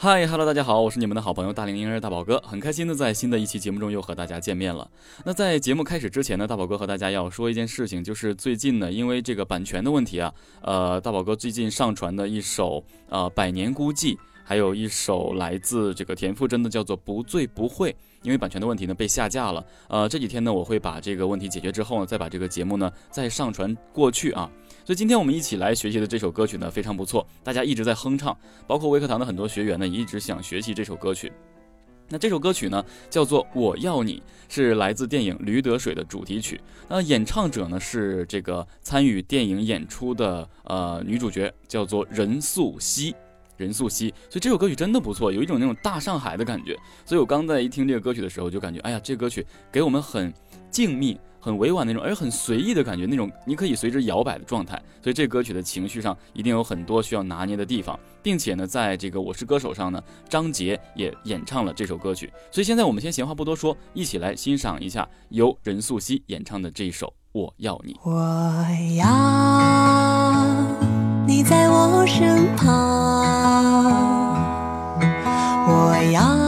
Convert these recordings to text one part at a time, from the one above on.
嗨哈喽，大家好，我是你们的好朋友大龄婴儿大宝哥，很开心的在新的一期节目中又和大家见面了。那在节目开始之前呢，大宝哥和大家要说一件事情，就是最近呢，因为这个版权的问题啊，呃，大宝哥最近上传的一首呃《百年孤寂》，还有一首来自这个田馥甄的叫做《不醉不会》，因为版权的问题呢被下架了。呃，这几天呢，我会把这个问题解决之后呢，再把这个节目呢再上传过去啊。所以今天我们一起来学习的这首歌曲呢非常不错，大家一直在哼唱，包括微课堂的很多学员呢也一直想学习这首歌曲。那这首歌曲呢叫做《我要你》，是来自电影《驴得水》的主题曲。那演唱者呢是这个参与电影演出的呃女主角，叫做任素汐。任素汐，所以这首歌曲真的不错，有一种那种大上海的感觉。所以我刚在一听这个歌曲的时候，就感觉哎呀，这歌曲给我们很静谧。很委婉那种，而很随意的感觉，那种你可以随之摇摆的状态。所以这歌曲的情绪上一定有很多需要拿捏的地方，并且呢，在这个《我是歌手》上呢，张杰也演唱了这首歌曲。所以现在我们先闲话不多说，一起来欣赏一下由任素汐演唱的这一首《我要你》。我要你在我身旁，我要。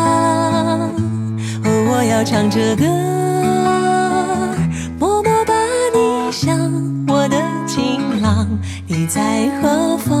唱着歌，默默把你想，我的情郎，你在何方？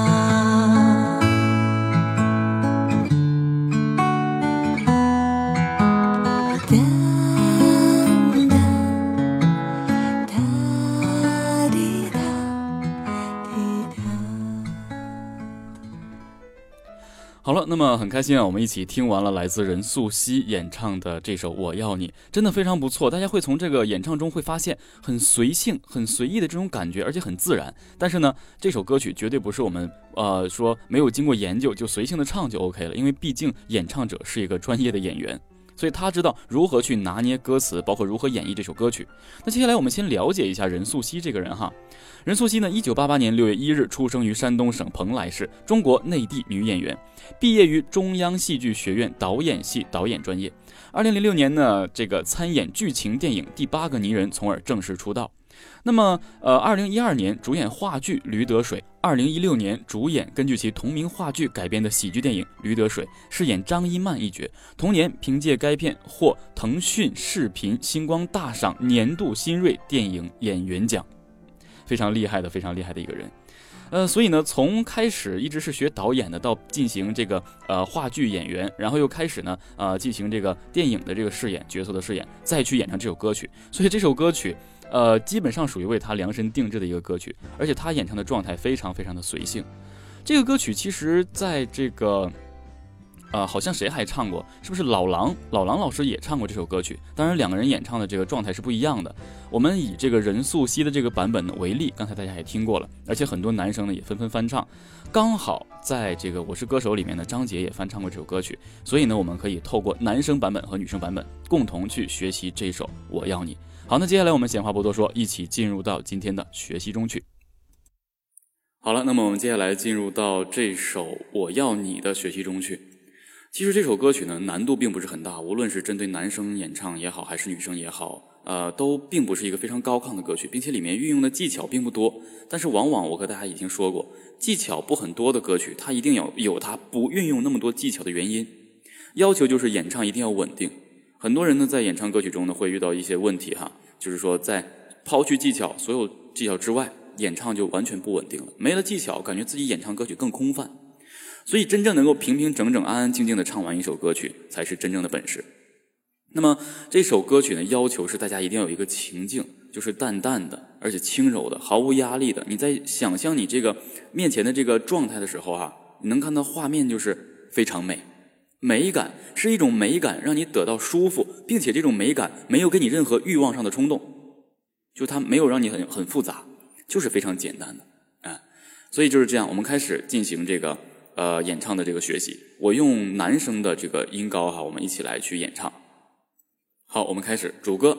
那么很开心啊，我们一起听完了来自任素汐演唱的这首《我要你》，真的非常不错。大家会从这个演唱中会发现很随性、很随意的这种感觉，而且很自然。但是呢，这首歌曲绝对不是我们呃说没有经过研究就随性的唱就 OK 了，因为毕竟演唱者是一个专业的演员。所以他知道如何去拿捏歌词，包括如何演绎这首歌曲。那接下来我们先了解一下任素汐这个人哈。任素汐呢，一九八八年六月一日出生于山东省蓬莱市，中国内地女演员，毕业于中央戏剧学院导演系导演专业。二零零六年呢，这个参演剧情电影《第八个泥人》，从而正式出道。那么，呃，二零一二年主演话剧《驴得水》，二零一六年主演根据其同名话剧改编的喜剧电影《驴得水》，饰演张一曼一角。同年，凭借该片获腾讯视频星光大赏年度新锐电影演员奖，非常厉害的，非常厉害的一个人。呃，所以呢，从开始一直是学导演的，到进行这个呃话剧演员，然后又开始呢，呃，进行这个电影的这个饰演角色的饰演，再去演唱这首歌曲。所以这首歌曲，呃，基本上属于为他量身定制的一个歌曲，而且他演唱的状态非常非常的随性。这个歌曲其实在这个。呃，好像谁还唱过？是不是老狼？老狼老师也唱过这首歌曲。当然，两个人演唱的这个状态是不一样的。我们以这个任素汐的这个版本为例，刚才大家也听过了，而且很多男生呢也纷纷翻唱。刚好在这个《我是歌手》里面呢，张杰也翻唱过这首歌曲，所以呢，我们可以透过男生版本和女生版本共同去学习这首《我要你》。好，那接下来我们闲话不多说，一起进入到今天的学习中去。好了，那么我们接下来进入到这首《我要你》的学习中去。其实这首歌曲呢，难度并不是很大，无论是针对男生演唱也好，还是女生也好，呃，都并不是一个非常高亢的歌曲，并且里面运用的技巧并不多。但是往往我和大家已经说过，技巧不很多的歌曲，它一定要有它不运用那么多技巧的原因。要求就是演唱一定要稳定。很多人呢在演唱歌曲中呢会遇到一些问题哈，就是说在抛去技巧所有技巧之外，演唱就完全不稳定了。没了技巧，感觉自己演唱歌曲更空泛。所以，真正能够平平整整、安安静静的唱完一首歌曲，才是真正的本事。那么，这首歌曲呢，要求是大家一定要有一个情境，就是淡淡的，而且轻柔的，毫无压力的。你在想象你这个面前的这个状态的时候，哈，你能看到画面就是非常美，美感是一种美感，让你得到舒服，并且这种美感没有给你任何欲望上的冲动，就它没有让你很很复杂，就是非常简单的，哎，所以就是这样，我们开始进行这个。呃，演唱的这个学习，我用男生的这个音高哈，我们一起来去演唱。好，我们开始主歌。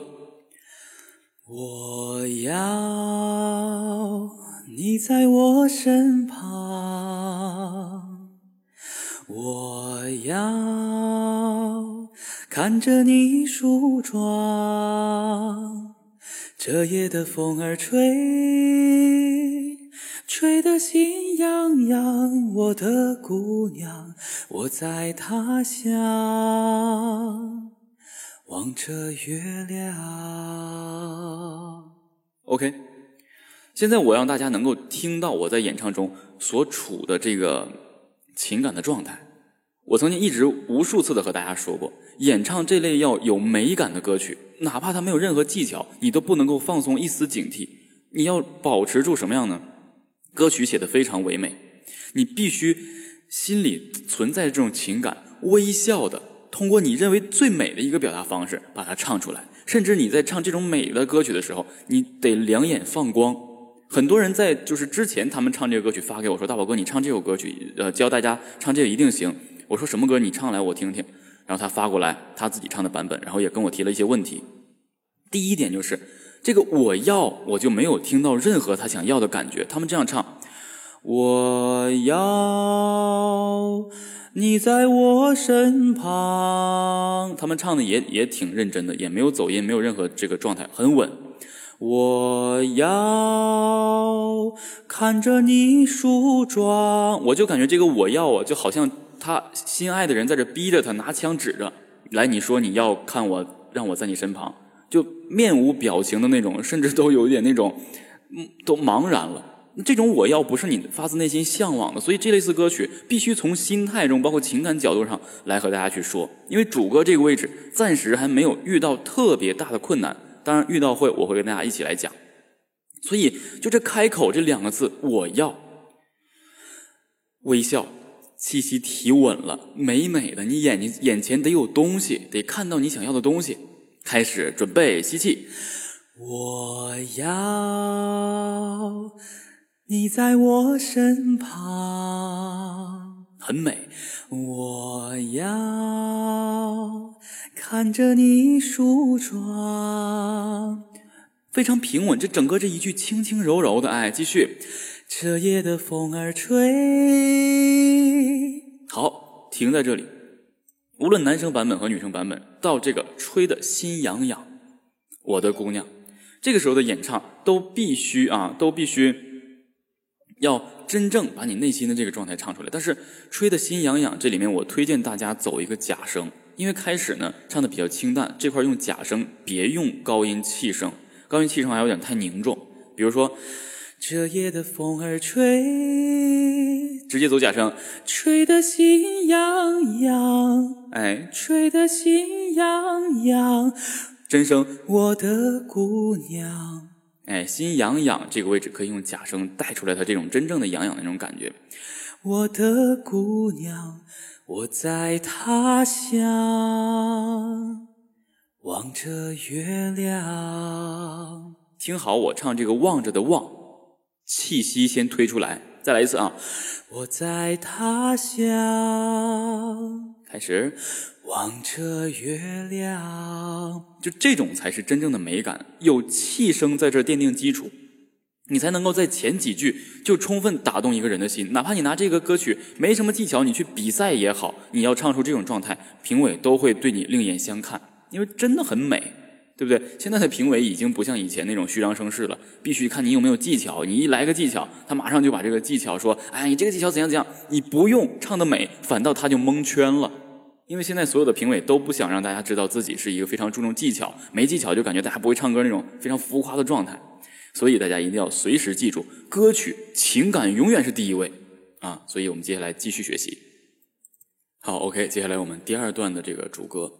我要你在我身旁，要看着你梳妆，这夜的风儿吹。吹得心痒痒，我的姑娘，我在他乡望着月亮。OK，现在我让大家能够听到我在演唱中所处的这个情感的状态。我曾经一直无数次的和大家说过，演唱这类要有美感的歌曲，哪怕它没有任何技巧，你都不能够放松一丝警惕。你要保持住什么样呢？歌曲写的非常唯美，你必须心里存在这种情感，微笑的通过你认为最美的一个表达方式把它唱出来。甚至你在唱这种美的歌曲的时候，你得两眼放光。很多人在就是之前他们唱这个歌曲发给我说：“大宝哥，你唱这首歌曲，呃，教大家唱这个一定行。”我说：“什么歌？你唱来我听听。”然后他发过来他自己唱的版本，然后也跟我提了一些问题。第一点就是。这个我要我就没有听到任何他想要的感觉。他们这样唱：我要你在我身旁。他们唱的也也挺认真的，也没有走音，没有任何这个状态，很稳。我要看着你梳妆，我就感觉这个我要啊，就好像他心爱的人在这逼着他拿枪指着来，你说你要看我，让我在你身旁。就面无表情的那种，甚至都有点那种，嗯，都茫然了。这种我要不是你发自内心向往的，所以这类似歌曲必须从心态中，包括情感角度上来和大家去说。因为主歌这个位置暂时还没有遇到特别大的困难，当然遇到会我会跟大家一起来讲。所以就这开口这两个字，我要微笑，气息提稳了，美美的，你眼睛眼前得有东西，得看到你想要的东西。开始准备吸气，我要你在我身旁，很美。我要看着你梳妆，非常平稳。这整个这一句轻轻柔柔的，哎，继续。这夜的风儿吹，好，停在这里。无论男生版本和女生版本，到这个吹的心痒痒，我的姑娘，这个时候的演唱都必须啊，都必须要真正把你内心的这个状态唱出来。但是吹的心痒痒，这里面我推荐大家走一个假声，因为开始呢唱的比较清淡，这块用假声，别用高音气声，高音气声还有点太凝重。比如说，这夜的风儿吹，直接走假声，吹得心痒痒，哎，吹得心痒痒。真声，我的姑娘，哎，心痒痒这个位置可以用假声带出来，它这种真正的痒痒的那种感觉。我的姑娘，我在他乡望着月亮。听好，我唱这个望着的望，气息先推出来，再来一次啊！我在他乡，开始。望着月亮，就这种才是真正的美感，有气声在这奠定基础，你才能够在前几句就充分打动一个人的心。哪怕你拿这个歌曲没什么技巧，你去比赛也好，你要唱出这种状态，评委都会对你另眼相看，因为真的很美，对不对？现在的评委已经不像以前那种虚张声势了，必须看你有没有技巧。你一来个技巧，他马上就把这个技巧说：“哎，你这个技巧怎样怎样。”你不用唱的美，反倒他就蒙圈了。因为现在所有的评委都不想让大家知道自己是一个非常注重技巧，没技巧就感觉大家不会唱歌那种非常浮夸的状态，所以大家一定要随时记住，歌曲情感永远是第一位啊！所以我们接下来继续学习。好，OK，接下来我们第二段的这个主歌，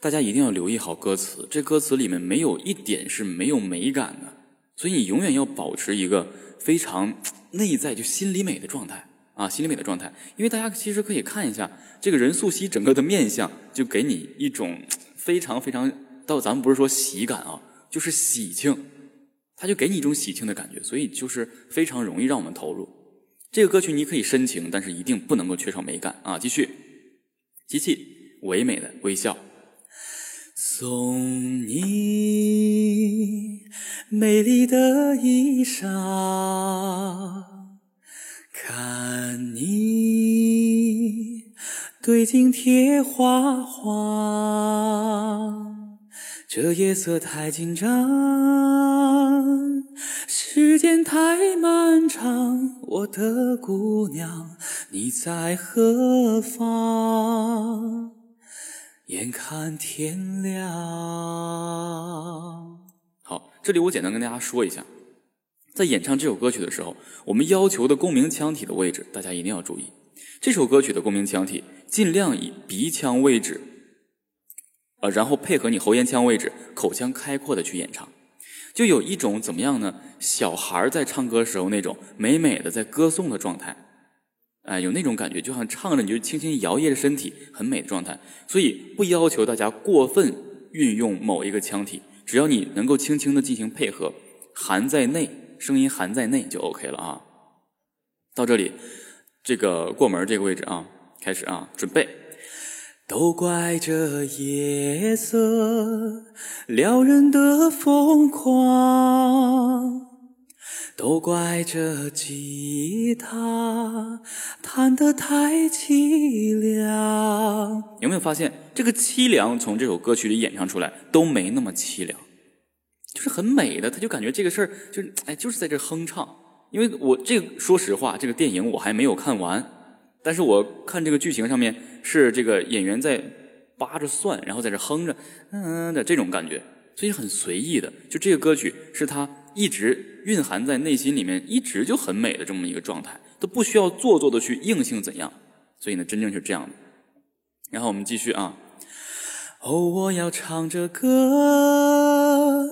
大家一定要留意好歌词，这歌词里面没有一点是没有美感的，所以你永远要保持一个非常内在就心里美的状态。啊，心里美的状态，因为大家其实可以看一下这个任素汐整个的面相，就给你一种非常非常到咱们不是说喜感啊，就是喜庆，他就给你一种喜庆的感觉，所以就是非常容易让我们投入。这个歌曲你可以深情，但是一定不能够缺少美感啊！继续，机器唯美的微笑，送你美丽的衣裳。看你对镜贴花黄，这夜色太紧张，时间太漫长，我的姑娘你在何方？眼看天亮。好，这里我简单跟大家说一下。在演唱这首歌曲的时候，我们要求的共鸣腔体的位置，大家一定要注意。这首歌曲的共鸣腔体尽量以鼻腔位置，呃，然后配合你喉咽腔位置，口腔开阔的去演唱，就有一种怎么样呢？小孩在唱歌时候那种美美的在歌颂的状态，哎，有那种感觉，就像唱着你就轻轻摇曳着身体，很美的状态。所以不要求大家过分运用某一个腔体，只要你能够轻轻的进行配合，含在内。声音含在内就 OK 了啊！到这里，这个过门这个位置啊，开始啊，准备。都怪这夜色撩人的疯狂，都怪这吉他弹得太凄凉。有没有发现，这个凄凉从这首歌曲里演唱出来都没那么凄凉？就是很美的，他就感觉这个事儿就是哎，就是在这哼唱。因为我这个说实话，这个电影我还没有看完，但是我看这个剧情上面是这个演员在扒着蒜，然后在这哼着嗯的这种感觉，所以很随意的。就这个歌曲是他一直蕴含在内心里面，一直就很美的这么一个状态，都不需要做作的去硬性怎样。所以呢，真正是这样的。然后我们继续啊。哦，我要唱着歌。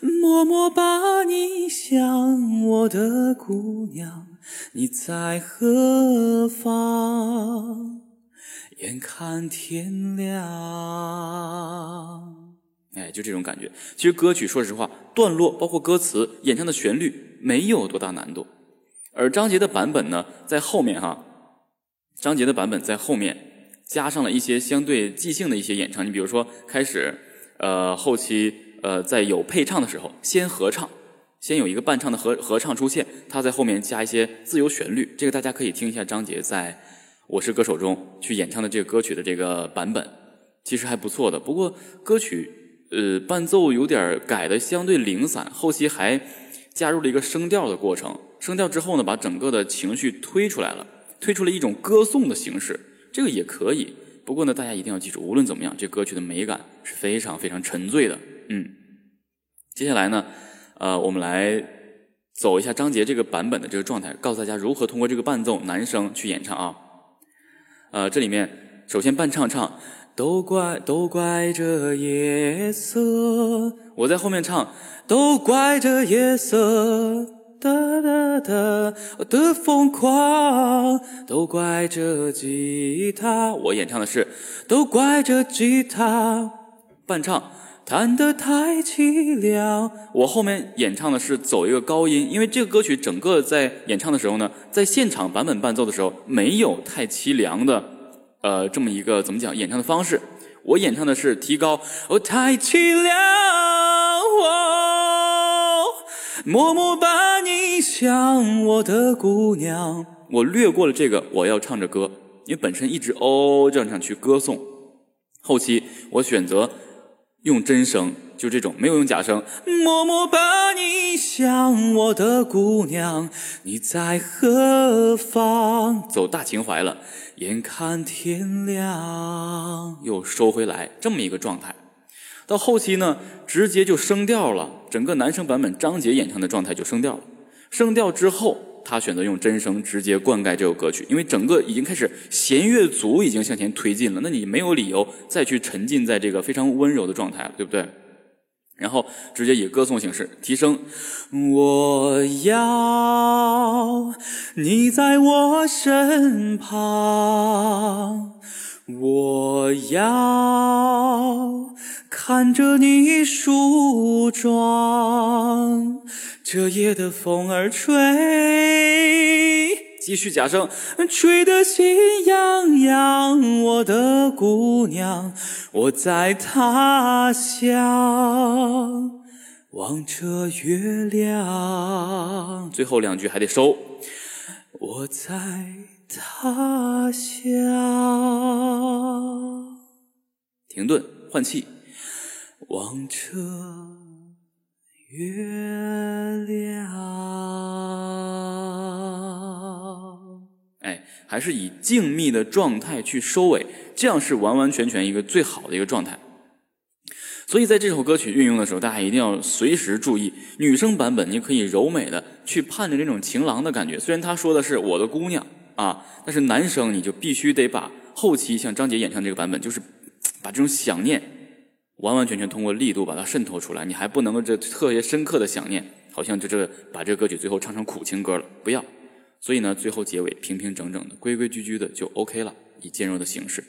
默默把你想，我的姑娘，你在何方？眼看天亮。哎，就这种感觉。其实歌曲，说实话，段落包括歌词、演唱的旋律没有多大难度。而张杰的版本呢，在后面哈，张杰的版本在后面加上了一些相对即兴的一些演唱。你比如说，开始，呃，后期。呃，在有配唱的时候，先合唱，先有一个伴唱的合合唱出现，他在后面加一些自由旋律，这个大家可以听一下张杰在《我是歌手》中去演唱的这个歌曲的这个版本，其实还不错的。不过歌曲呃，伴奏有点改的相对零散，后期还加入了一个声调的过程。声调之后呢，把整个的情绪推出来了，推出了一种歌颂的形式，这个也可以。不过呢，大家一定要记住，无论怎么样，这歌曲的美感是非常非常沉醉的。嗯，接下来呢，呃，我们来走一下张杰这个版本的这个状态，告诉大家如何通过这个伴奏男声去演唱啊。呃，这里面首先伴唱唱，都怪都怪这夜色，我在后面唱，都怪这夜色。哒哒哒的疯狂，都怪这吉他。我演唱的是，都怪这吉他。伴唱弹得太凄凉。我后面演唱的是走一个高音，因为这个歌曲整个在演唱的时候呢，在现场版本伴奏的时候没有太凄凉的，呃，这么一个怎么讲演唱的方式。我演唱的是提高，哦，太凄凉。默默把你想我的姑娘，我略过了这个，我要唱着歌，因为本身一直哦这样唱去歌颂。后期我选择用真声，就这种没有用假声。默默把你想我的姑娘，你在何方？走大情怀了，眼看天亮，又收回来，这么一个状态。到后期呢，直接就升调了。整个男生版本张杰演唱的状态就升调了。升调之后，他选择用真声直接灌溉这首歌曲，因为整个已经开始弦乐组已经向前推进了，那你没有理由再去沉浸在这个非常温柔的状态了，对不对？然后直接以歌颂形式提升。我要你在我身旁，我要。看着你梳妆，这夜的风儿吹，继续假声，吹得心痒痒。我的姑娘，我在他乡望着月亮。最后两句还得收，我在他乡。停顿，换气。望着月亮，还是以静谧的状态去收尾，这样是完完全全一个最好的一个状态。所以在这首歌曲运用的时候，大家一定要随时注意，女生版本你可以柔美的去盼着这种情郎的感觉。虽然他说的是我的姑娘啊，但是男生你就必须得把后期像张杰演唱这个版本，就是把这种想念。完完全全通过力度把它渗透出来，你还不能够这特别深刻的想念，好像就这把这个歌曲最后唱成苦情歌了，不要。所以呢，最后结尾平平整整的、规规矩矩的就 OK 了，以渐弱的形式。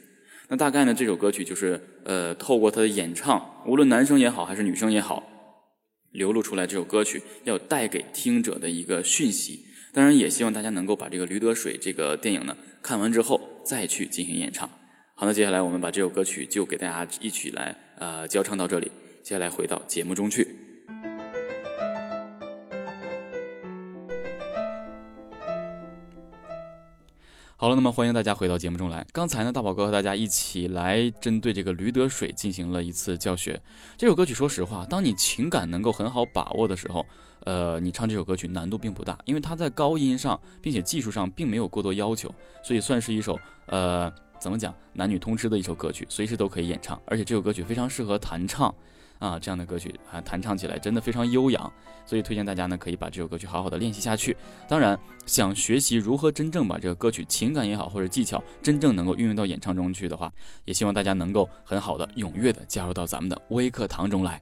那大概呢，这首歌曲就是呃，透过他的演唱，无论男生也好还是女生也好，流露出来这首歌曲要带给听者的一个讯息。当然，也希望大家能够把这个《驴得水》这个电影呢看完之后再去进行演唱。好，那接下来我们把这首歌曲就给大家一起来呃交唱到这里。接下来回到节目中去。好了，那么欢迎大家回到节目中来。刚才呢，大宝哥和大家一起来针对这个《驴得水》进行了一次教学。这首歌曲，说实话，当你情感能够很好把握的时候，呃，你唱这首歌曲难度并不大，因为它在高音上，并且技术上并没有过多要求，所以算是一首呃。怎么讲？男女通吃的一首歌曲，随时都可以演唱，而且这首歌曲非常适合弹唱啊！这样的歌曲啊，弹唱起来真的非常悠扬，所以推荐大家呢可以把这首歌曲好好的练习下去。当然，想学习如何真正把这个歌曲情感也好或者技巧真正能够运用到演唱中去的话，也希望大家能够很好的踊跃的加入到咱们的微课堂中来。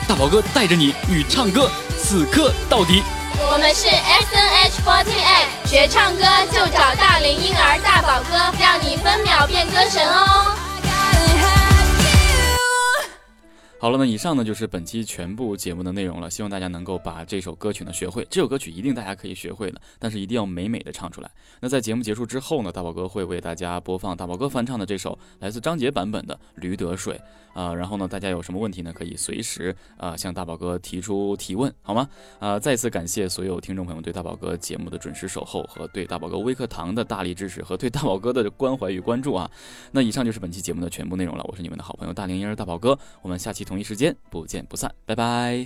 大宝哥带着你与唱歌此刻到底。我们是 S N H forty eight，学唱歌就找大龄婴儿大宝哥，让你分秒变歌神哦。好了，那以上呢就是本期全部节目的内容了。希望大家能够把这首歌曲呢学会。这首歌曲一定大家可以学会的，但是一定要美美的唱出来。那在节目结束之后呢，大宝哥会为大家播放大宝哥翻唱的这首来自张杰版本的《驴得水》啊。然后呢，大家有什么问题呢，可以随时啊向大宝哥提出提问，好吗？啊，再次感谢所有听众朋友对大宝哥节目的准时守候和对大宝哥微课堂的大力支持和对大宝哥的关怀与关注啊。那以上就是本期节目的全部内容了。我是你们的好朋友大龄婴儿大宝哥，我们下期。同一时间不见不散，拜拜。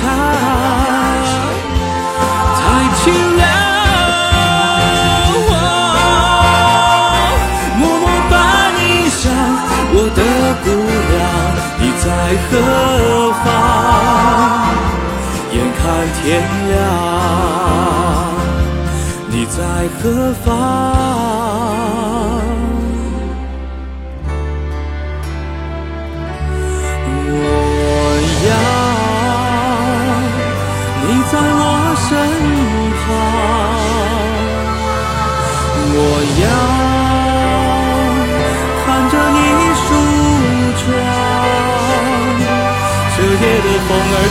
他太清了默默把你想我的姑娘你在何方？眼看天亮你在何方？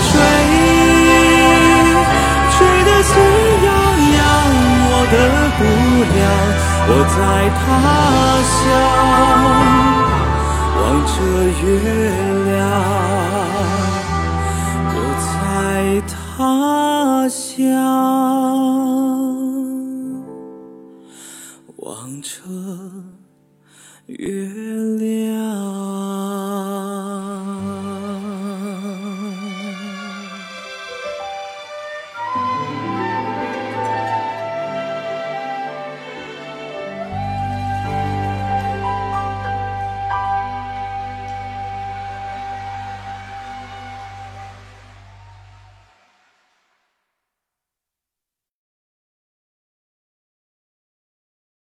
吹，吹得心痒痒。我的姑娘，我在他乡。望着月亮，我在他乡，望着月亮。